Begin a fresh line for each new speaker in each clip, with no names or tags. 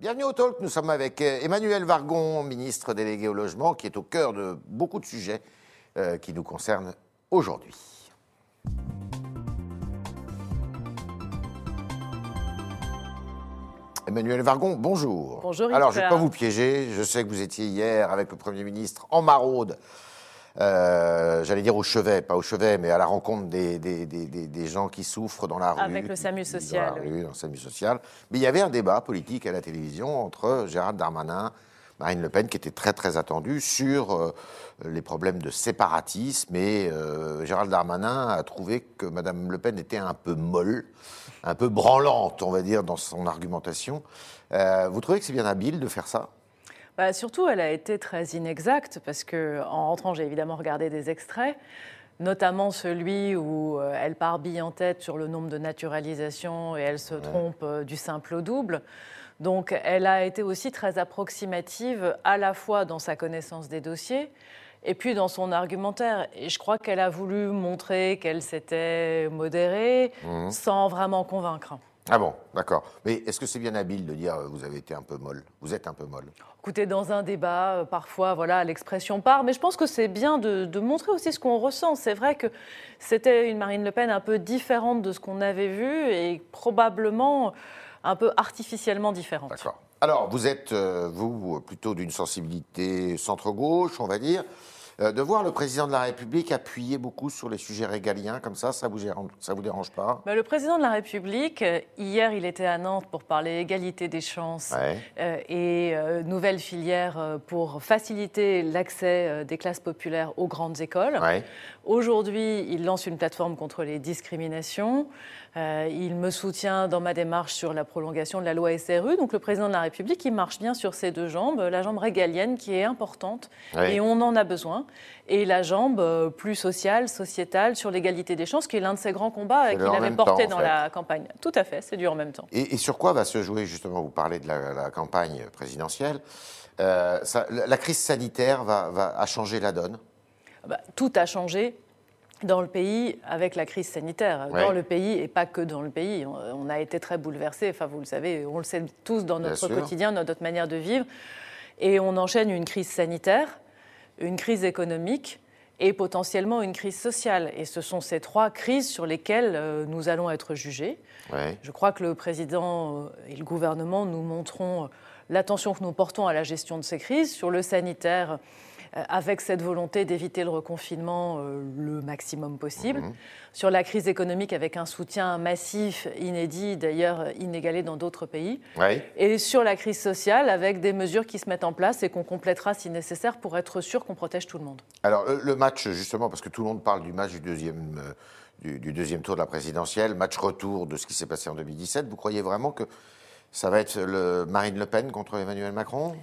Bienvenue au Talk. Nous sommes avec euh, Emmanuel Vargon, ministre délégué au logement, qui est au cœur de beaucoup de sujets euh, qui nous concernent aujourd'hui. Emmanuel Vargon, bonjour.
Bonjour,
Alors, je ne vais pas vous piéger. Je sais que vous étiez hier avec le Premier ministre en maraude. Euh, J'allais dire au chevet, pas au chevet, mais à la rencontre des, des- des- des- des gens qui souffrent dans la rue.
Avec le SAMU
dans
social,
la rue, dans le SAMU social. Mais il y avait un débat politique à la télévision entre Gérald Darmanin, Marine Le Pen, qui était très très attendu sur euh, les problèmes de séparatisme. Et euh, Gérald Darmanin a trouvé que Madame Le Pen était un peu molle, un peu branlante, on va dire, dans son argumentation. Euh, vous trouvez que c'est bien habile de faire ça?
Bah, surtout, elle a été très inexacte parce que en rentrant, j'ai évidemment regardé des extraits, notamment celui où euh, elle part bille en tête sur le nombre de naturalisations et elle se trompe euh, du simple au double. Donc, elle a été aussi très approximative à la fois dans sa connaissance des dossiers et puis dans son argumentaire. Et je crois qu'elle a voulu montrer qu'elle s'était modérée sans vraiment convaincre.
Ah bon, d'accord. Mais est-ce que c'est bien habile de dire euh, vous avez été un peu molle? Vous êtes un peu molle
Écoutez, dans un débat, euh, parfois, voilà, l'expression part, mais je pense que c'est bien de, de montrer aussi ce qu'on ressent. C'est vrai que c'était une Marine Le Pen un peu différente de ce qu'on avait vu et probablement un peu artificiellement différente.
D'accord. Alors, vous êtes, euh, vous, plutôt d'une sensibilité centre-gauche, on va dire. Euh, de voir le président de la République appuyer beaucoup sur les sujets régaliens, comme ça, ça vous, ça vous dérange pas?
Bah, le président de la République, euh, hier, il était à Nantes pour parler égalité des chances
Ouais.
euh, et euh, nouvelles filières euh, pour faciliter l'accès des classes populaires aux grandes écoles.
Ouais.
Aujourd'hui, il lance une plateforme contre les discriminations. Euh, il me soutient dans ma démarche sur la prolongation de la loi SRU. Donc le président de la République, il marche bien sur ses deux jambes. La jambe régalienne qui est importante
Oui.
et on en a besoin. Et la jambe euh, plus sociale, sociétale, sur l'égalité des chances, qui est l'un de ses grands combats et
le
qu'il avait porté
temps,
dans
fait.
la campagne. Tout à fait, c'est du en même temps.
Et, et sur quoi va se jouer, justement, vous parlez de la, la campagne présidentielle Euh, ça- la, la crise sanitaire va, va a changé la donne?
Bah, tout a changé dans le pays avec la crise sanitaire.
Ouais.
Dans le pays et pas que dans le pays. On, a été très bouleversés. Enfin, vous le savez, on le sait tous dans notre quotidien, dans notre manière de vivre. Et on enchaîne une crise sanitaire, une crise économique et potentiellement une crise sociale. Et ce sont ces trois crises sur lesquelles euh, nous allons être jugés.
Ouais.
Je crois que le président euh, et le gouvernement nous montrons euh, l'attention que nous portons à la gestion de ces crises. Sur le sanitaire, avec cette volonté d'éviter le reconfinement euh, le maximum possible. Sur la crise économique, avec un soutien massif, inédit, d'ailleurs euh, inégalé dans d'autres pays.
Ouais.
Et sur la crise sociale, avec des mesures qui se mettent en place et qu'on complétera si nécessaire pour être sûr qu'on protège tout le monde.
Alors, le, match, justement, parce que tout le monde parle du match du deuxième, euh, du, du deuxième tour de la présidentielle, match retour de ce qui s'est passé en 2017, vous croyez vraiment que ça va être le Marine Le Pen contre Emmanuel Macron?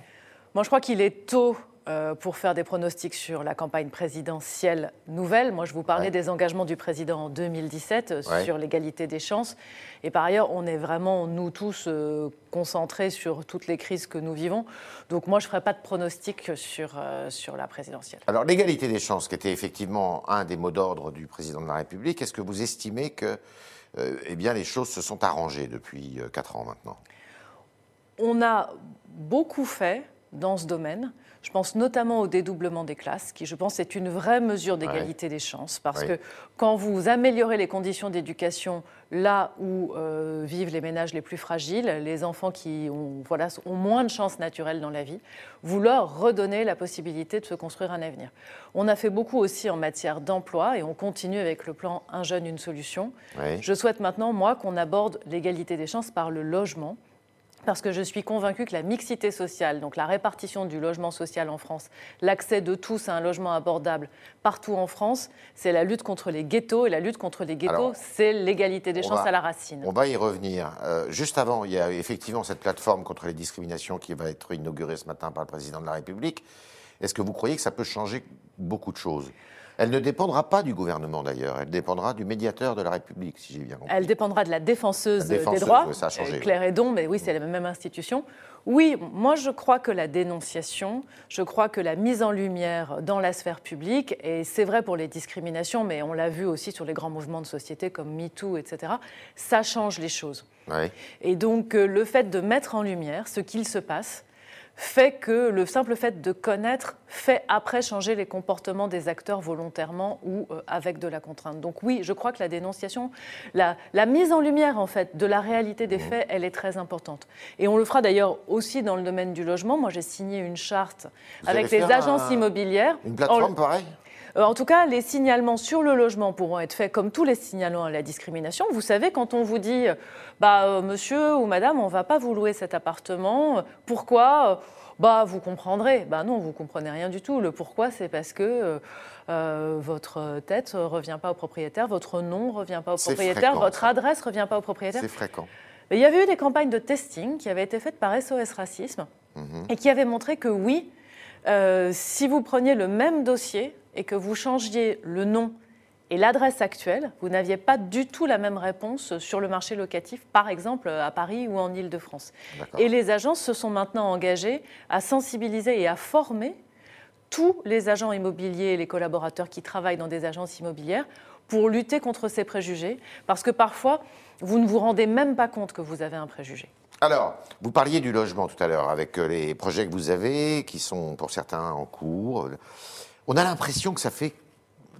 Moi, je crois qu'il est tôt euh, pour faire des pronostics sur la campagne présidentielle nouvelle. Moi, je vous parlais
Ouais.
des engagements du président en 2017 euh,
Ouais.
sur l'égalité des chances. Et par ailleurs, on est vraiment, nous tous, euh, concentrés sur toutes les crises que nous vivons. Donc moi, je ne ferai pas de pronostics sur, euh, sur la présidentielle.
Alors, l'égalité des chances, qui était effectivement un des mots d'ordre du président de la République, est-ce que vous estimez que euh, eh bien, les choses se sont arrangées depuis euh, quatre ans maintenant?
On a beaucoup fait dans ce domaine. Je pense notamment au dédoublement des classes, qui, je pense, est une vraie mesure d'égalité des chances. Parce que quand vous améliorez les conditions d'éducation là où euh, vivent les ménages les plus fragiles, les enfants qui ont, voilà, ont moins de chances naturelles dans la vie, vous leur redonnez la possibilité de se construire un avenir. On a fait beaucoup aussi en matière d'emploi et on continue avec le plan Un jeune, une solution.
Oui.
Je souhaite maintenant, moi, qu'on aborde l'égalité des chances par le logement. Parce que je suis convaincue que la mixité sociale, donc la répartition du logement social en France, l'accès de tous à un logement abordable partout en France, c'est la lutte contre les ghettos. Et la lutte contre les ghettos, c'est l'égalité des chances
va-
à la racine.
On va y revenir. Euh, juste avant, il y a effectivement cette plateforme contre les discriminations qui va être inaugurée ce matin par le président de la République. Est-ce que vous croyez que ça peut changer beaucoup de choses? Elle ne dépendra pas du gouvernement d'ailleurs, elle dépendra du médiateur de la République, si j'ai bien compris.
Elle dépendra de la défenseuse, des droits,
ça a changé.
Claire Edon, mais oui, c'est la même institution. Oui, moi je crois que la dénonciation, je crois que la mise en lumière dans la sphère publique, et c'est vrai pour les discriminations, mais on l'a vu aussi sur les grands mouvements de société comme MeToo, etc., ça change les choses. Et donc euh, le fait de mettre en lumière ce qu'il se passe, fait que le simple fait de connaître fait après changer les comportements des acteurs volontairement ou euh, avec de la contrainte. Donc oui, je crois que la dénonciation, la, mise en lumière en fait de la réalité des mmh. faits, elle est très importante. Et on le fera d'ailleurs aussi dans le domaine du logement. Moi, j'ai signé une charte avec les agences immobilières.
Une plateforme pareille
en tout cas, les signalements sur le logement pourront être faits comme tous les signalements à la discrimination. Vous savez, quand on vous dit, bah, euh, monsieur ou madame, on ne va pas vous louer cet appartement, pourquoi? Bah, vous comprendrez. Bah non, vous comprenez rien du tout. Le pourquoi, c'est parce que euh, votre tête ne revient pas au propriétaire, votre nom ne revient pas au propriétaire, votre adresse ne revient pas au propriétaire.
C'est fréquent.
il y avait eu des campagnes de testing qui avaient été faites par SOS Racisme mhm. et qui avaient montré que oui, si vous preniez le même dossier, et que vous changiez le nom et l'adresse actuelle, vous n'aviez pas du tout la même réponse sur le marché locatif, par exemple à Paris ou en Ile-de-France. Et les agences se sont maintenant engagées à sensibiliser et à former tous les agents immobiliers et les collaborateurs qui travaillent dans des agences immobilières pour lutter contre ces préjugés, parce que parfois, vous ne vous rendez même pas compte que vous avez un préjugé.
Alors, vous parliez du logement tout à l'heure, avec euh, les projets que vous avez, qui sont pour certains en cours. On a l'impression que ça fait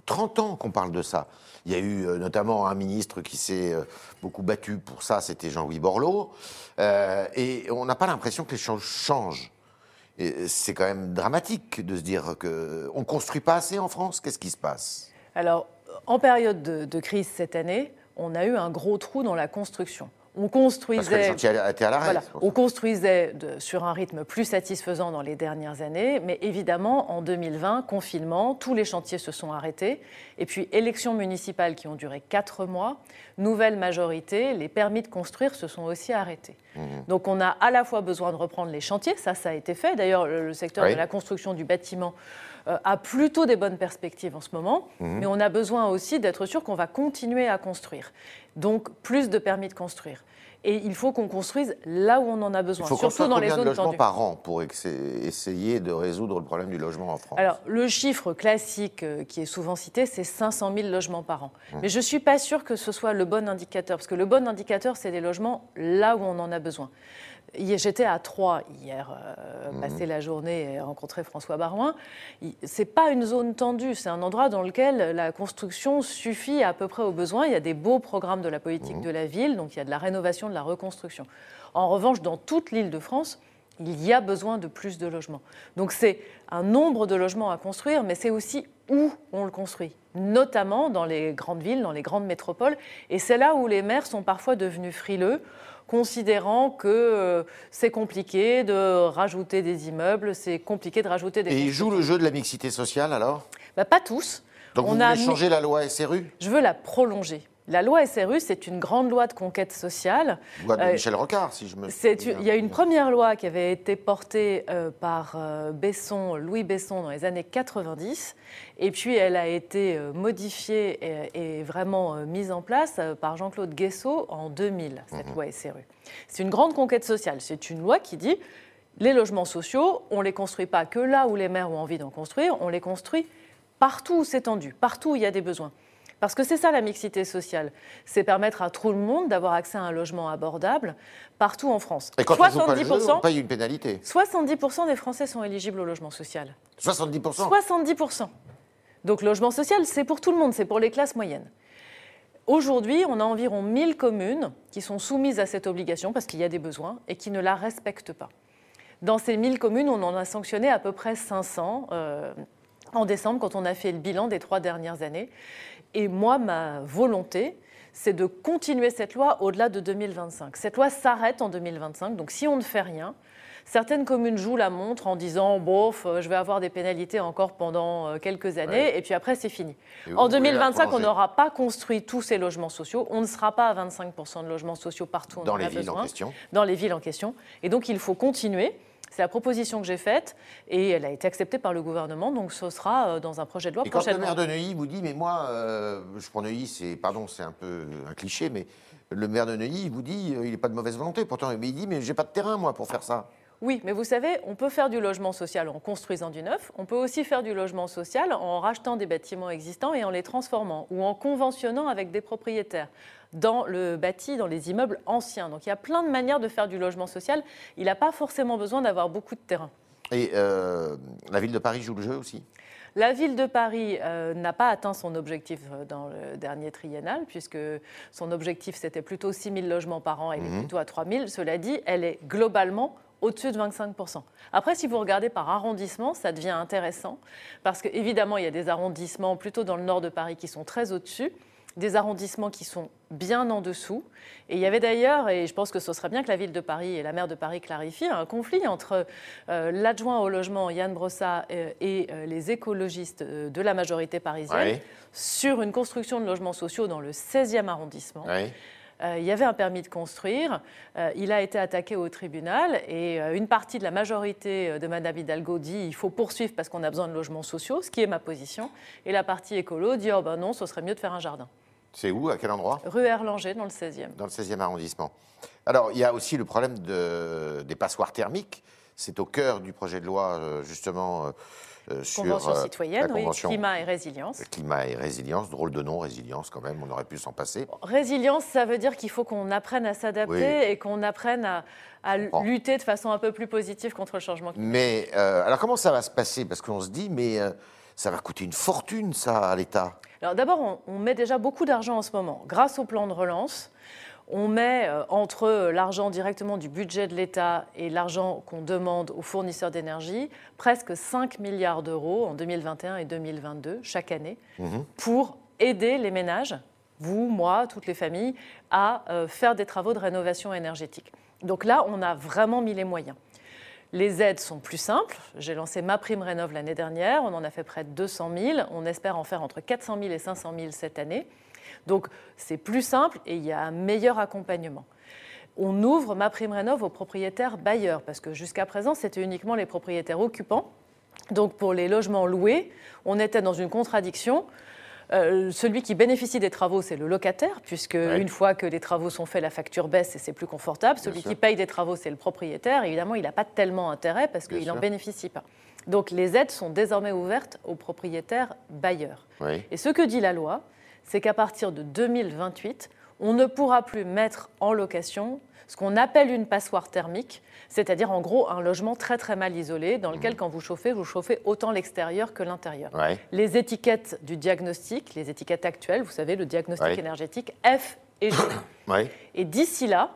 30 ans qu'on parle de ça. Il y a eu euh, notamment un ministre qui s'est euh, beaucoup battu pour ça, c'était Jean-Louis Borloo. Euh, et on n'a pas l'impression que les choses changent. C'est quand même dramatique de se dire qu'on ne construit pas assez en France. Qu'est-ce qui se passe?
Alors, en période de, crise cette année, on a eu un gros trou dans la construction on construisait, on construisait sur un rythme plus satisfaisant dans les dernières années, mais évidemment, en 2020, confinement, tous les chantiers se sont arrêtés. Et puis, élections municipales qui ont duré quatre mois, nouvelle majorité, les permis de construire se sont aussi arrêtés. Mmh. Donc, on a à la fois besoin de reprendre les chantiers, ça, ça a été fait. D'ailleurs, le, secteur de la construction du bâtiment a plutôt des bonnes perspectives en ce moment, mmh. mais on a besoin aussi d'être sûr qu'on va continuer à construire. Donc, plus de permis de construire. Et il faut qu'on construise là où on en a besoin,
il faut surtout dans les zones de logements par an pour essayer de résoudre le problème du logement en France?
Alors, le chiffre classique euh, qui est souvent cité, c'est 500 000 logements par an. Hum. Mais je ne suis pas sûre que ce soit le bon indicateur, parce que le bon indicateur, c'est des logements là où on en a besoin. J'étais à Troyes hier, euh, mhm. passer la journée et rencontrer François Barouin. C'est pas une zone tendue, c'est un endroit dans lequel la construction suffit à peu près aux besoins. Il y a des beaux programmes de la politique mhm. de la ville, donc il y a de la rénovation, de la reconstruction. En revanche, dans toute l'île de France, il y a besoin de plus de logements. Donc c'est un nombre de logements à construire, mais c'est aussi où on le construit, notamment dans les grandes villes, dans les grandes métropoles. Et c'est là où les maires sont parfois devenus frileux considérant que euh, c'est compliqué de rajouter des immeubles, c'est compliqué de rajouter des...
Et ils jouent le jeu de la mixité sociale alors?
Bah, Pas tous.
Donc On vous voulez changer la loi SRU
Je veux la prolonger. La loi SRU, c'est une grande loi de conquête sociale.
Loi de euh, Michel Rocard, si je me
souviens. Il y a une première loi qui avait été portée euh, par euh, Besson, Louis Besson dans les années 90, et puis elle a été modifiée et, vraiment mise en place par Jean-Claude Guessot en 2000, cette mhm. loi SRU. C'est une grande conquête sociale. C'est une loi qui dit les logements sociaux, on ne les construit pas que là où les maires ont envie d'en construire, on les construit partout où c'est tendu, partout où il y a des besoins. Parce que c'est ça la mixité sociale, c'est permettre à tout le monde d'avoir accès à un logement abordable partout en France.
Et quand 70%, on paye une pénalité
70% des Français sont éligibles au logement social.
70%
70%. Donc logement social, c'est pour tout le monde, c'est pour les classes moyennes. Aujourd'hui, on a environ 1000 communes qui sont soumises à cette obligation parce qu'il y a des besoins et qui ne la respectent pas. Dans ces 1000 communes, on en a sanctionné à peu près 500 euh, en décembre quand on a fait le bilan des trois dernières années. Et moi, ma volonté, c'est de continuer cette loi au-delà de 2025. Cette loi s'arrête en 2025, donc si on ne fait rien, certaines communes jouent la montre en disant bof, je vais avoir des pénalités encore pendant euh, quelques années, et puis après c'est fini. En 2025, on n'aura pas construit tous ces logements sociaux, on ne sera pas à 25% de logements sociaux partout
dans les villes en question.
Dans les villes en question, et donc il faut continuer. C'est la proposition que j'ai faite et elle a été acceptée par le gouvernement, donc ce sera euh, dans un projet de loi
et Quand
le
maire de Neuilly vous dit, mais moi, euh, je prends Neuilly, c'est, pardon, c'est un peu un cliché, mais le maire de Neuilly vous dit, il n'est pas de mauvaise volonté, pourtant, mais il dit, mais j'ai pas de terrain, moi, pour faire ça.
Oui, mais vous savez, on peut faire du logement social en construisant du neuf, on peut aussi faire du logement social en rachetant des bâtiments existants et en les transformant, ou en conventionnant avec des propriétaires dans le bâti, dans les immeubles anciens. Donc il y a plein de manières de faire du logement social. Il n'a pas forcément besoin d'avoir beaucoup de terrain.
Et euh, la ville de Paris joue le jeu aussi?
La ville de Paris euh, n'a pas atteint son objectif euh, dans le dernier triennal, puisque son objectif c'était plutôt 6 000 logements par an, elle est mhm. plutôt à 3 000. Cela dit, elle est globalement au-dessus de 25%. Après, si vous regardez par arrondissement, ça devient intéressant, parce qu'évidemment, il y a des arrondissements plutôt dans le nord de Paris qui sont très au-dessus, des arrondissements qui sont bien en dessous. Et il y avait d'ailleurs, et je pense que ce serait bien que la ville de Paris et la maire de Paris clarifient, un conflit entre euh, l'adjoint au logement Yann Brossat euh, et euh, les écologistes de la majorité parisienne sur une construction de logements sociaux dans le 16e arrondissement. Il y avait un permis de construire, il a été attaqué au tribunal et une partie de la majorité de Madame Hidalgo dit il faut poursuivre parce qu'on a besoin de logements sociaux, ce qui est ma position, et la partie écolo dit oh ben non, ce serait mieux de faire un jardin.
C'est où À quel endroit?
Rue Erlanger, dans le 16e.
Dans le 16e arrondissement. Alors, il y a aussi le problème de, des passoires thermiques. C'est au cœur du projet de loi, euh, justement, euh,
euh, sur convention citoyenne, oui, climat et résilience.
Climat et résilience, drôle de nom, résilience quand même, on aurait pu s'en passer.
Résilience, ça veut dire qu'il faut qu'on apprenne à s'adapter et qu'on apprenne à, lutter de façon un peu plus positive contre le changement climatique.
Mais alors comment ça va se passer? Parce qu'on se dit, mais ça va coûter une fortune, ça, à l'État.
Alors d'abord, on, met déjà beaucoup d'argent en ce moment. Grâce au plan de relance, on met euh, entre l'argent directement du budget de l'État et l'argent qu'on demande aux fournisseurs d'énergie presque 5 milliards d'euros en 2021 et 2022 chaque année mhm. pour aider les ménages, vous, moi, toutes les familles, à euh, faire des travaux de rénovation énergétique. Donc là, on a vraiment mis les moyens. Les aides sont plus simples. J'ai lancé ma prime rénov l'année dernière. On en a fait près de 200 000. On espère en faire entre 400 000 et 500 000 cette année. Donc c'est plus simple et il y a un meilleur accompagnement. On ouvre ma prime rénov aux propriétaires bailleurs parce que jusqu'à présent c'était uniquement les propriétaires occupants. Donc pour les logements loués, on était dans une contradiction. Euh, celui qui bénéficie des travaux, c'est le locataire, puisque une fois que les travaux sont faits, la facture baisse et c'est plus confortable. celui qui paye des travaux, c'est le propriétaire. Évidemment, il n'a pas tellement intérêt parce qu'il n'en bénéficie pas. Donc les aides sont désormais ouvertes aux propriétaires bailleurs. Et ce que dit la loi, c'est qu'à partir de 2028, on ne pourra plus mettre en location ce qu'on appelle une passoire thermique, c'est-à-dire en gros un logement très très mal isolé dans lequel mmh. quand vous chauffez, vous chauffez autant l'extérieur que l'intérieur. Les étiquettes du diagnostic, les étiquettes actuelles, vous savez, le diagnostic énergétique F et G. Et d'ici là,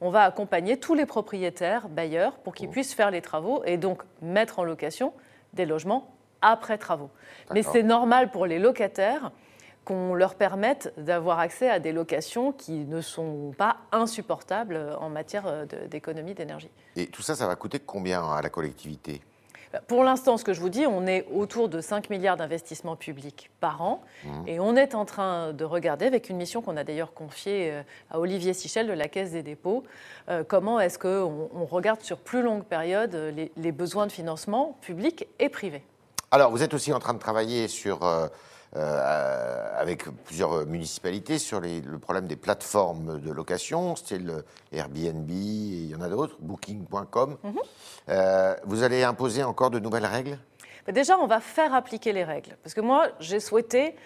on va accompagner tous les propriétaires, bailleurs, pour qu'ils mmh. puissent faire les travaux et donc mettre en location des logements après travaux. Mais c'est normal pour les locataires qu'on leur permette d'avoir accès à des locations qui ne sont pas insupportables en matière euh, d'économie d'énergie.
Et tout ça, ça va coûter combien à la collectivité?
Pour l'instant, ce que je vous dis, on est autour de 5 milliards d'investissements publics par an. Mmh. Et on est en train de regarder, avec une mission qu'on a d'ailleurs confiée euh, à Olivier Sichel de la Caisse des dépôts, euh, comment est-ce qu'on on regarde sur plus longue période les, les, besoins de financement publics et privés.
Alors, vous êtes aussi en train de travailler sur euh, avec plusieurs municipalités sur le problème des plateformes de location, style Airbnb, et il y en a d'autres, Booking.com. Mhm. Euh, vous allez imposer encore de nouvelles règles?
Déjà, on va faire appliquer les règles. Parce que moi, j'ai souhaité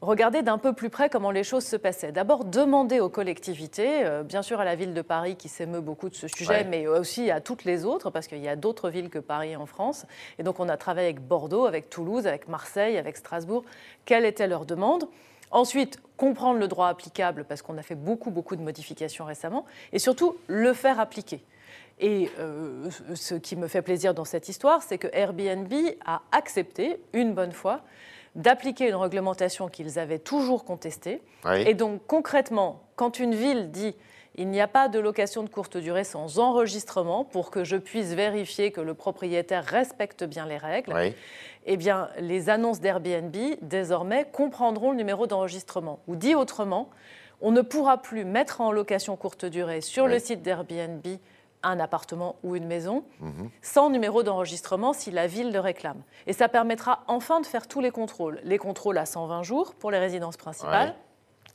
regarder d'un peu plus près comment les choses se passaient. D'abord, demander aux collectivités, euh, bien sûr à la ville de Paris qui s'émeut beaucoup de ce sujet, mais aussi à toutes les autres, parce qu'il y a d'autres villes que Paris en France. Et donc, on a travaillé avec Bordeaux, avec Toulouse, avec Marseille, avec Strasbourg. Quelle était leur demande? Ensuite, comprendre le droit applicable, parce qu'on a fait beaucoup, beaucoup de modifications récemment, et surtout le faire appliquer. Et euh, ce qui me fait plaisir dans cette histoire, c'est que Airbnb a accepté, une bonne fois, d'appliquer une réglementation qu'ils avaient toujours contestée. Et donc concrètement, quand une ville dit il n'y a pas de location de courte durée sans enregistrement pour que je puisse vérifier que le propriétaire respecte bien les règles, eh bien, les annonces d'Airbnb, désormais, comprendront le numéro d'enregistrement. Ou dit autrement, on ne pourra plus mettre en location courte durée sur le site d'Airbnb un appartement ou une maison, sans numéro d'enregistrement si la ville le réclame. Et ça permettra enfin de faire tous les contrôles. Les contrôles à 120 jours pour les résidences principales.
Ouais.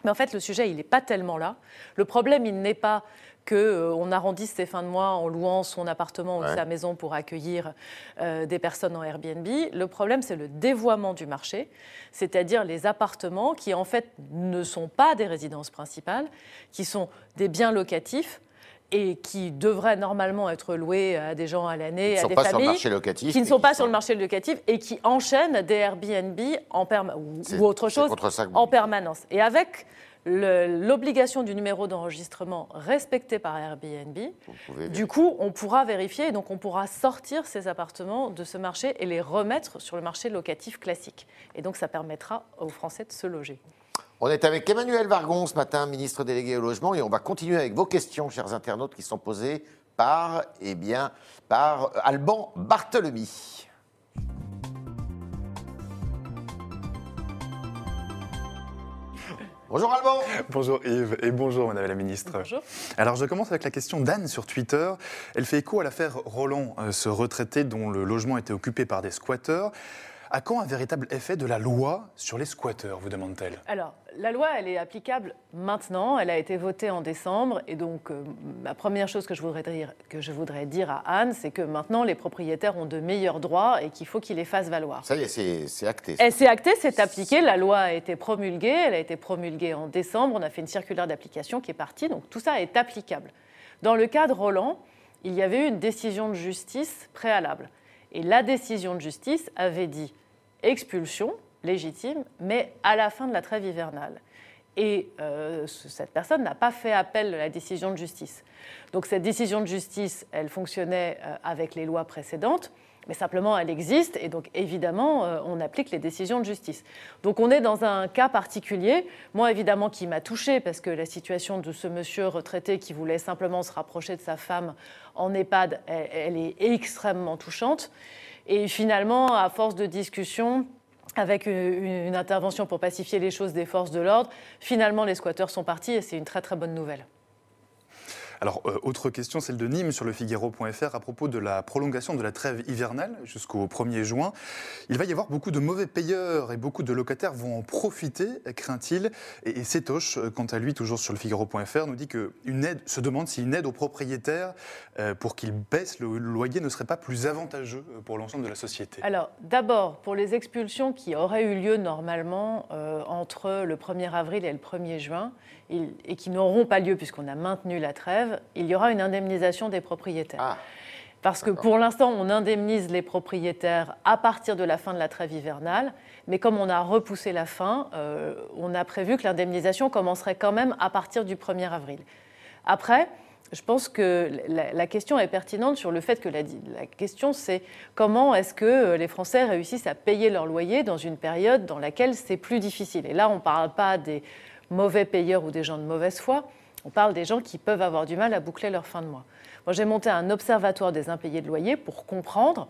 Mais en fait, le sujet, il n'est pas tellement là. Le problème, il n'est pas qu'on on arrondisse ses fins de mois en louant son appartement ou
Ouais.
sa maison pour accueillir euh, des personnes en Airbnb. Le problème, c'est le dévoiement du marché, c'est-à-dire les appartements qui, en fait, ne sont pas des résidences principales, qui sont des biens locatifs et qui devraient normalement être loués à des gens à l'année, à des
pas sur
familles
le marché locatif.
qui ne sont pas
sont-
sur le marché locatif et qui enchaînent des Airbnb en perma- ou, autre chose en permanence. Et avec l'obligation du numéro d'enregistrement respectée par Airbnb, du coup, on pourra vérifier et donc on pourra sortir ces appartements de ce marché et les remettre sur le marché locatif classique. Et donc ça permettra aux Français de se loger.
On est avec Emmanuel Vargon ce matin, ministre délégué au logement, et on va continuer avec vos questions, chers internautes, qui sont posées par, eh bien, par Alban Barthelemy. Bonjour Alban
Bonjour Yves et bonjour Madame la Ministre.
Bonjour.
Alors je commence avec la question d'Anne sur Twitter. Elle fait écho à l'affaire Roland, euh, ce retraité dont le logement était occupé par des squatteurs. À quand un véritable effet de la loi sur les squatteurs, vous demande-t-elle?
Alors, la loi, elle est applicable maintenant. Elle a été votée en décembre. Et donc, euh, la première chose que je voudrais dire, que je voudrais dire à Anne, c'est que maintenant, les propriétaires ont de meilleurs droits et qu'il faut qu'ils les fassent valoir.
Ça y est, c'est c'est acté.
Elle s'est actée, c'est appliqué. La loi a été promulguée. Elle a été promulguée en décembre. On a fait une circulaire d'application qui est partie. Donc, tout ça est applicable. Dans le cas de Roland, il y avait eu une décision de justice préalable. Et la décision de justice avait dit expulsion légitime, mais à la fin de la trêve hivernale. Et euh, ce- cette personne n'a pas fait appel de la décision de justice. Donc cette décision de justice, elle fonctionnait euh, avec les lois précédentes, mais simplement elle existe, et donc évidemment, euh, on applique les décisions de justice. Donc on est dans un cas particulier, moi évidemment qui m'a touchée, parce que la situation de ce monsieur retraité qui voulait simplement se rapprocher de sa femme en EHPAD, elle, elle est extrêmement touchante. Et finalement, à force de discussion, avec une, une intervention pour pacifier les choses des forces de l'ordre, finalement les squatteurs sont partis et c'est une très très bonne nouvelle.
Alors, euh, autre question, celle de Nîmes sur le Figaro.fr à propos de la prolongation de la trêve hivernale jusqu'au 1er juin. Il va y avoir beaucoup de mauvais payeurs et beaucoup de locataires vont en profiter, craint-il. Et, et euh, quant à lui, toujours sur le Figaro.fr, nous dit que une aide, se demande si une aide aux propriétaires euh, pour qu'ils baissent le loyer ne serait pas plus avantageux pour l'ensemble de la société.
Alors d'abord, pour les expulsions qui auraient eu lieu normalement entre le 1er avril et le 1er juin, et qui n'auront pas lieu puisqu'on a maintenu la trêve, il y aura une indemnisation des propriétaires.
Ah,
Parce que pour l'instant, on indemnise les propriétaires à partir de la fin de la trêve hivernale, mais comme on a repoussé la fin, euh, on a prévu que l'indemnisation commencerait quand même à partir du 1er avril. Après, je pense que la, la question est pertinente sur le fait que la, la question c'est comment est-ce que euh, les Français réussissent à payer leur loyer dans une période dans laquelle c'est plus difficile. Et là, on ne parle pas des mauvais payeurs ou des gens de mauvaise foi, on parle des gens qui peuvent avoir du mal à boucler leur fin de mois. Moi, j'ai monté un observatoire des impayés de loyer pour comprendre.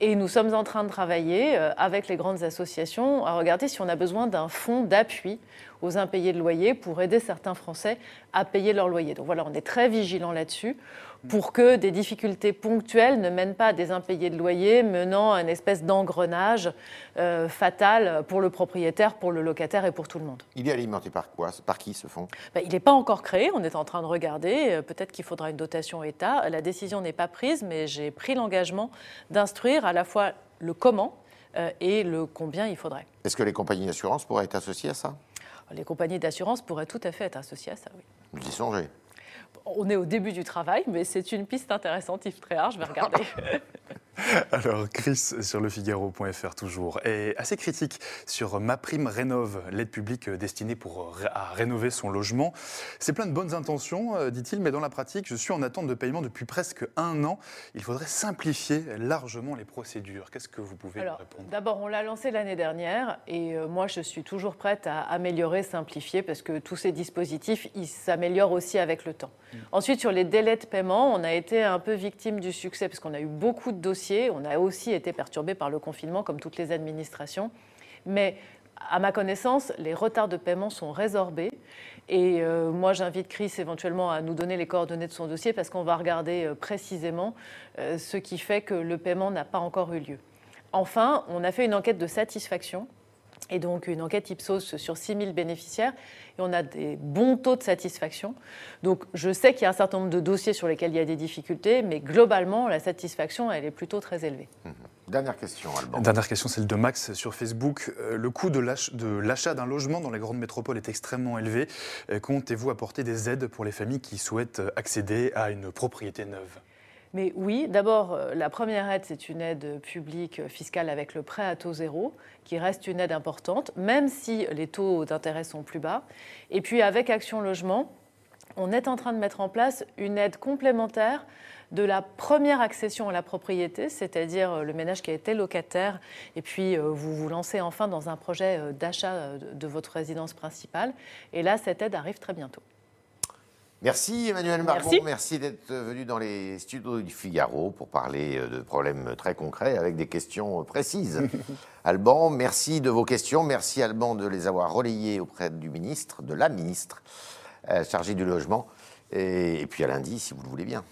Et nous sommes en train de travailler euh, avec les grandes associations à regarder si on a besoin d'un fonds d'appui aux impayés de loyer pour aider certains Français à payer leur loyer. Donc voilà, on est très vigilant là-dessus pour que des difficultés ponctuelles ne mènent pas à des impayés de loyer, menant à une espèce d'engrenage euh, fatal pour le propriétaire, pour le locataire et pour tout le monde.
il est alimenté par quoi? Par qui ce fonds?
Ben, il n'est pas encore créé, on est en train de regarder. Euh, Peut-être qu'il faudra une dotation État. La décision n'est pas prise, mais j'ai pris l'engagement d'instruire à la fois le comment euh, et le combien il faudrait.
Est-ce que les compagnies d'assurance pourraient être associées à ça?
Les compagnies d'assurance pourraient tout à fait être associées à ça, oui.
Vous y songez
On est au début du travail, mais c'est une piste intéressante, Yves Tréhard, je vais regarder.
Alors, Chris, sur le Figaro.fr toujours, est assez critique sur Ma Prime Rénove, l'aide publique destinée pour, à rénover son logement. C'est plein de bonnes intentions, euh, dit-il, mais dans la pratique, je suis en attente de paiement depuis presque un an. Il faudrait simplifier largement les procédures. Qu'est-ce que vous pouvez
Alors,
répondre?
d'abord, on l'a lancé l'année dernière et euh, moi, je suis toujours prête à améliorer, simplifier parce que tous ces dispositifs, ils s'améliorent aussi avec le temps. Ensuite, sur les délais de paiement, on a été un peu victime du succès parce qu'on a eu beaucoup de dossiers. On a aussi été perturbé par le confinement, comme toutes les administrations. Mais à ma connaissance, les retards de paiement sont résorbés. Et euh, moi, j'invite Chris éventuellement à nous donner les coordonnées de son dossier parce qu'on va regarder euh, précisément euh, ce qui fait que le paiement n'a pas encore eu lieu. Enfin, on a fait une enquête de satisfaction et donc une enquête Ipsos sur 6000 bénéficiaires, et on a des bons taux de satisfaction. Donc je sais qu'il y a un certain nombre de dossiers sur lesquels il y a des difficultés, mais globalement, la satisfaction, elle est plutôt très élevée. Mmh.
Dernière question, Alban.
Dernière question, celle de Max sur Facebook. Euh, le coût de l'achat d'un logement dans les grandes métropoles est extrêmement élevé. Euh, comptez-vous apporter des aides pour les familles qui souhaitent accéder à une propriété neuve?
Mais oui, d'abord, euh, la première aide, c'est une aide publique fiscale avec le prêt à taux zéro, qui reste une aide importante, même si les taux d'intérêt sont plus bas. Et puis avec Action Logement, on est en train de mettre en place une aide complémentaire de la première accession à la propriété, c'est-à-dire euh, le ménage qui a été locataire, et puis euh, vous vous lancez enfin dans un projet d'achat de votre résidence principale. Et là, cette aide arrive très bientôt.
Merci Emmanuel Margon, merci, d'être venu dans les studios du Figaro pour parler euh, de problèmes très concrets avec des questions précises. Alban, merci de vos questions, merci Alban de les avoir relayées auprès du ministre, de la ministre euh, chargée du logement. et puis à lundi si vous le voulez bien.